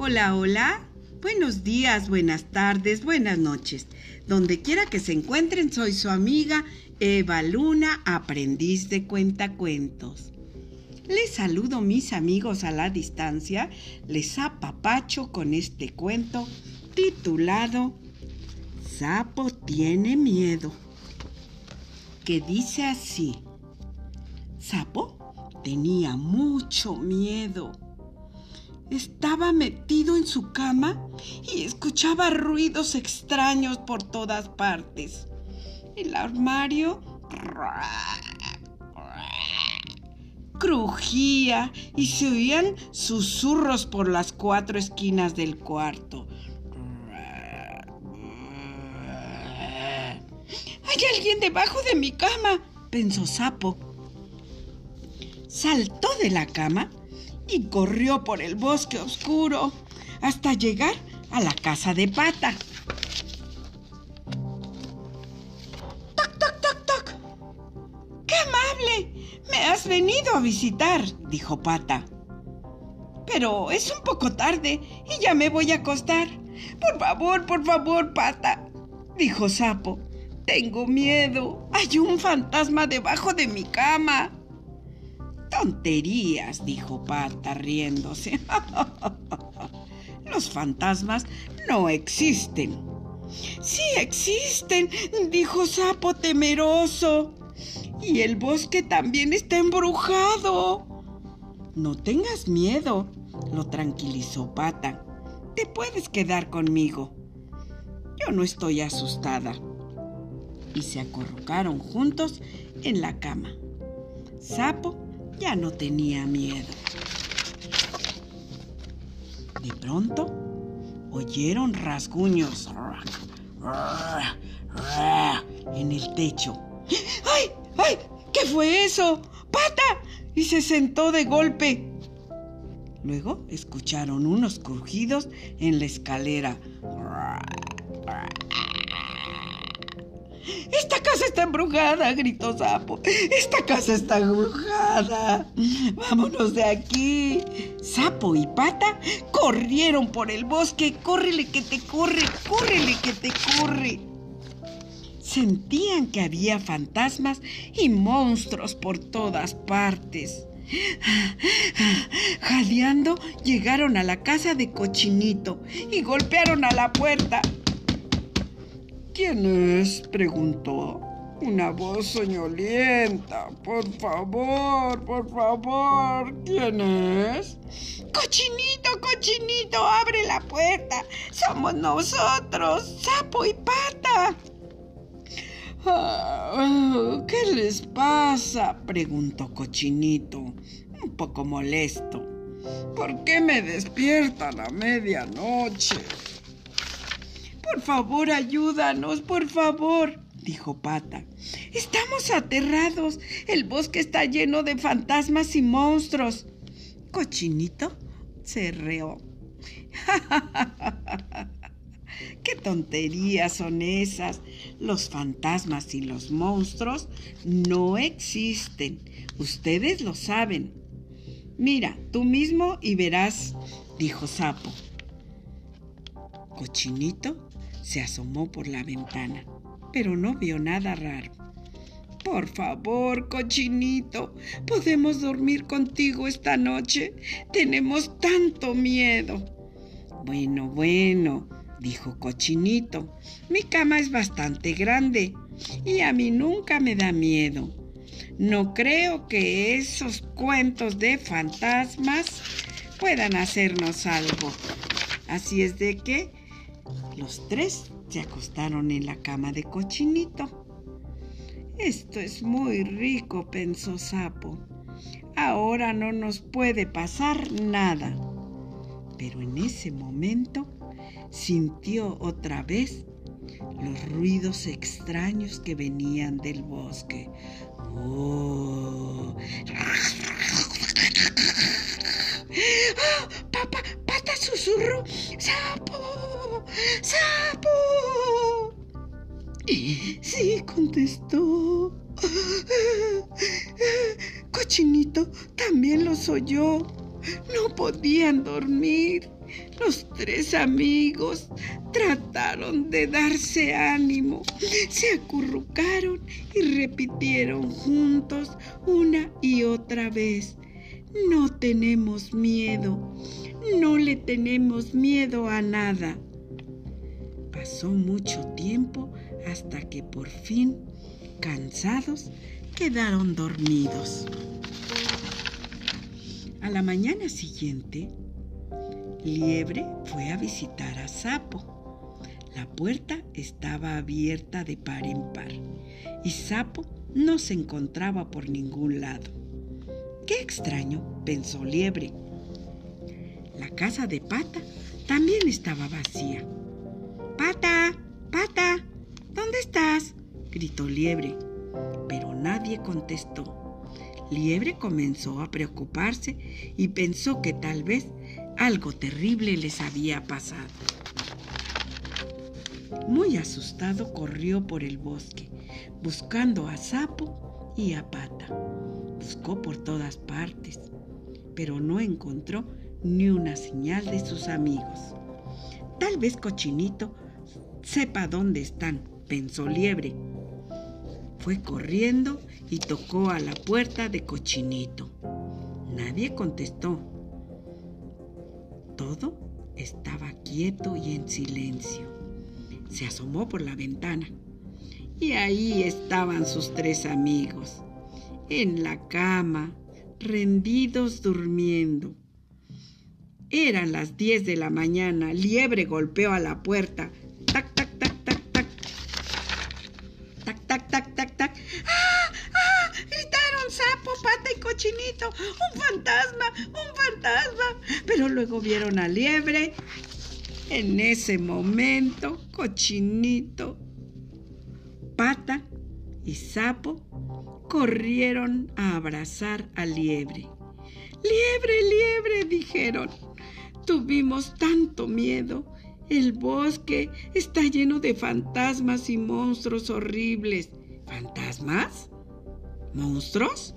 Hola, hola. Buenos días, buenas tardes, buenas noches. Donde quiera que se encuentren, soy su amiga Eva Luna, aprendiz de cuentacuentos. Les saludo mis amigos a la distancia, les apapacho con este cuento titulado Sapo tiene miedo, que dice así. Sapo tenía mucho miedo. Estaba metido en su cama y escuchaba ruidos extraños por todas partes. El armario crujía y se oían susurros por las cuatro esquinas del cuarto. Hay alguien debajo de mi cama, pensó Sapo. Saltó de la cama y corrió por el bosque oscuro hasta llegar a la casa de Pata. ¡Toc, toc, toc, toc! ¡Qué amable! Me has venido a visitar, dijo Pata. Pero es un poco tarde y ya me voy a acostar. Por favor, por favor, Pata, dijo Sapo. Tengo miedo. Hay un fantasma debajo de mi cama. Tonterías, dijo Pata riéndose. Los fantasmas no existen. Sí existen, dijo Sapo temeroso. Y el bosque también está embrujado. No tengas miedo, lo tranquilizó Pata. Te puedes quedar conmigo. Yo no estoy asustada. Y se acurrucaron juntos en la cama. Sapo ya no tenía miedo. De pronto oyeron rasguños en el techo. ¡Ay! ¡Ay! ¿Qué fue eso? ¡Pata! Y se sentó de golpe. Luego escucharon unos crujidos en la escalera. Esta casa está embrujada, gritó Sapo. Esta casa está embrujada. Vámonos de aquí. Sapo y Pata corrieron por el bosque. Córrele que te corre, córrele que te corre. Sentían que había fantasmas y monstruos por todas partes. Jadeando, llegaron a la casa de Cochinito y golpearon a la puerta. ¿Quién es? preguntó. Una voz soñolienta. Por favor, por favor. ¿Quién es? Cochinito, cochinito, abre la puerta. Somos nosotros, sapo y pata. Ah, ¿Qué les pasa? preguntó Cochinito, un poco molesto. ¿Por qué me despiertan a medianoche? Por favor, ayúdanos, por favor, dijo Pata. Estamos aterrados. El bosque está lleno de fantasmas y monstruos. Cochinito se reó. ¿Qué tonterías son esas? Los fantasmas y los monstruos no existen. Ustedes lo saben. Mira, tú mismo y verás, dijo Sapo. Cochinito se asomó por la ventana, pero no vio nada raro. Por favor, cochinito, ¿podemos dormir contigo esta noche? Tenemos tanto miedo. Bueno, bueno, dijo Cochinito, mi cama es bastante grande y a mí nunca me da miedo. No creo que esos cuentos de fantasmas puedan hacernos algo. Así es de que los tres se acostaron en la cama de Cochinito. Esto es muy rico, pensó Sapo. Ahora no nos puede pasar nada. Pero en ese momento sintió otra vez los ruidos extraños que venían del bosque. ¡Oh! ¡Ah! ¡Papá! ¡Pata susurro! ¡Sapo! ¡Sapo! Sí, contestó. Cochinito también los oyó. No podían dormir. Los tres amigos trataron de darse ánimo, se acurrucaron y repitieron juntos una y otra vez. No tenemos miedo, no le tenemos miedo a nada. Pasó mucho tiempo hasta que por fin, cansados, quedaron dormidos. A la mañana siguiente, Liebre fue a visitar a Sapo. La puerta estaba abierta de par en par y Sapo no se encontraba por ningún lado. Qué extraño, pensó Liebre. La casa de Pata también estaba vacía. Pata, Pata, ¿dónde estás? gritó Liebre, pero nadie contestó. Liebre comenzó a preocuparse y pensó que tal vez algo terrible les había pasado. Muy asustado corrió por el bosque, buscando a Sapo y a Pata. Buscó por todas partes, pero no encontró ni una señal de sus amigos. Tal vez Cochinito sepa dónde están, pensó Liebre. Fue corriendo y tocó a la puerta de Cochinito. Nadie contestó. Todo estaba quieto y en silencio. Se asomó por la ventana y ahí estaban sus tres amigos en la cama, rendidos durmiendo. Eran las diez de la mañana. Liebre golpeó a la puerta. Tac, tac, tac, tac, tac. Tac, tac, tac, tac, tac. ¡Ah! ¡Ah! Gritaron sapo, pata y cochinito. ¡Un fantasma! ¡Un fantasma! Pero luego vieron a Liebre. En ese momento, cochinito, pata y sapo corrieron a abrazar a Liebre. Liebre, liebre, dijeron. Tuvimos tanto miedo. El bosque está lleno de fantasmas y monstruos horribles. ¿Fantasmas? ¿Monstruos?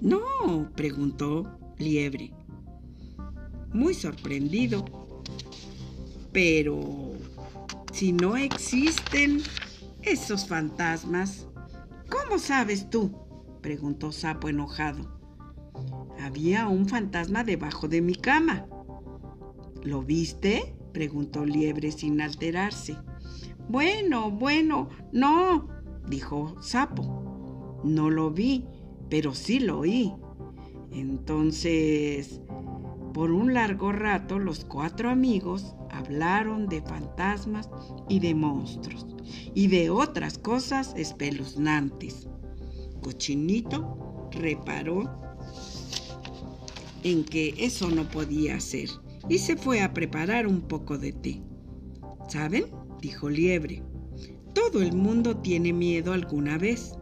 No, preguntó Liebre, muy sorprendido. Pero, si no existen esos fantasmas, ¿Cómo sabes tú? preguntó Sapo enojado. Había un fantasma debajo de mi cama. ¿Lo viste? preguntó Liebre sin alterarse. Bueno, bueno, no, dijo Sapo. No lo vi, pero sí lo oí. Entonces, por un largo rato los cuatro amigos hablaron de fantasmas y de monstruos y de otras cosas espeluznantes. Cochinito reparó en que eso no podía ser y se fue a preparar un poco de té. ¿Saben? dijo Liebre. Todo el mundo tiene miedo alguna vez.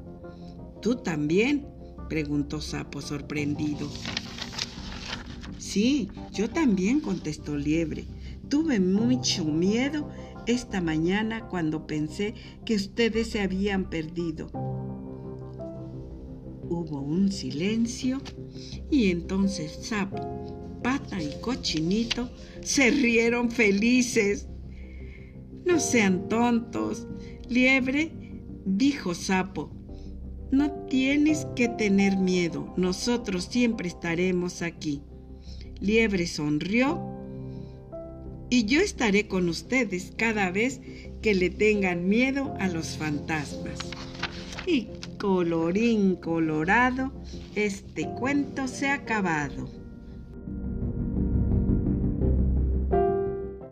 ¿Tú también? preguntó Sapo sorprendido. Sí, yo también, contestó Liebre. Tuve mucho miedo esta mañana cuando pensé que ustedes se habían perdido. Hubo un silencio y entonces Sapo, Pata y Cochinito se rieron felices. No sean tontos, Liebre, dijo Sapo. No tienes que tener miedo, nosotros siempre estaremos aquí. Liebre sonrió y yo estaré con ustedes cada vez que le tengan miedo a los fantasmas. Y colorín colorado, este cuento se ha acabado.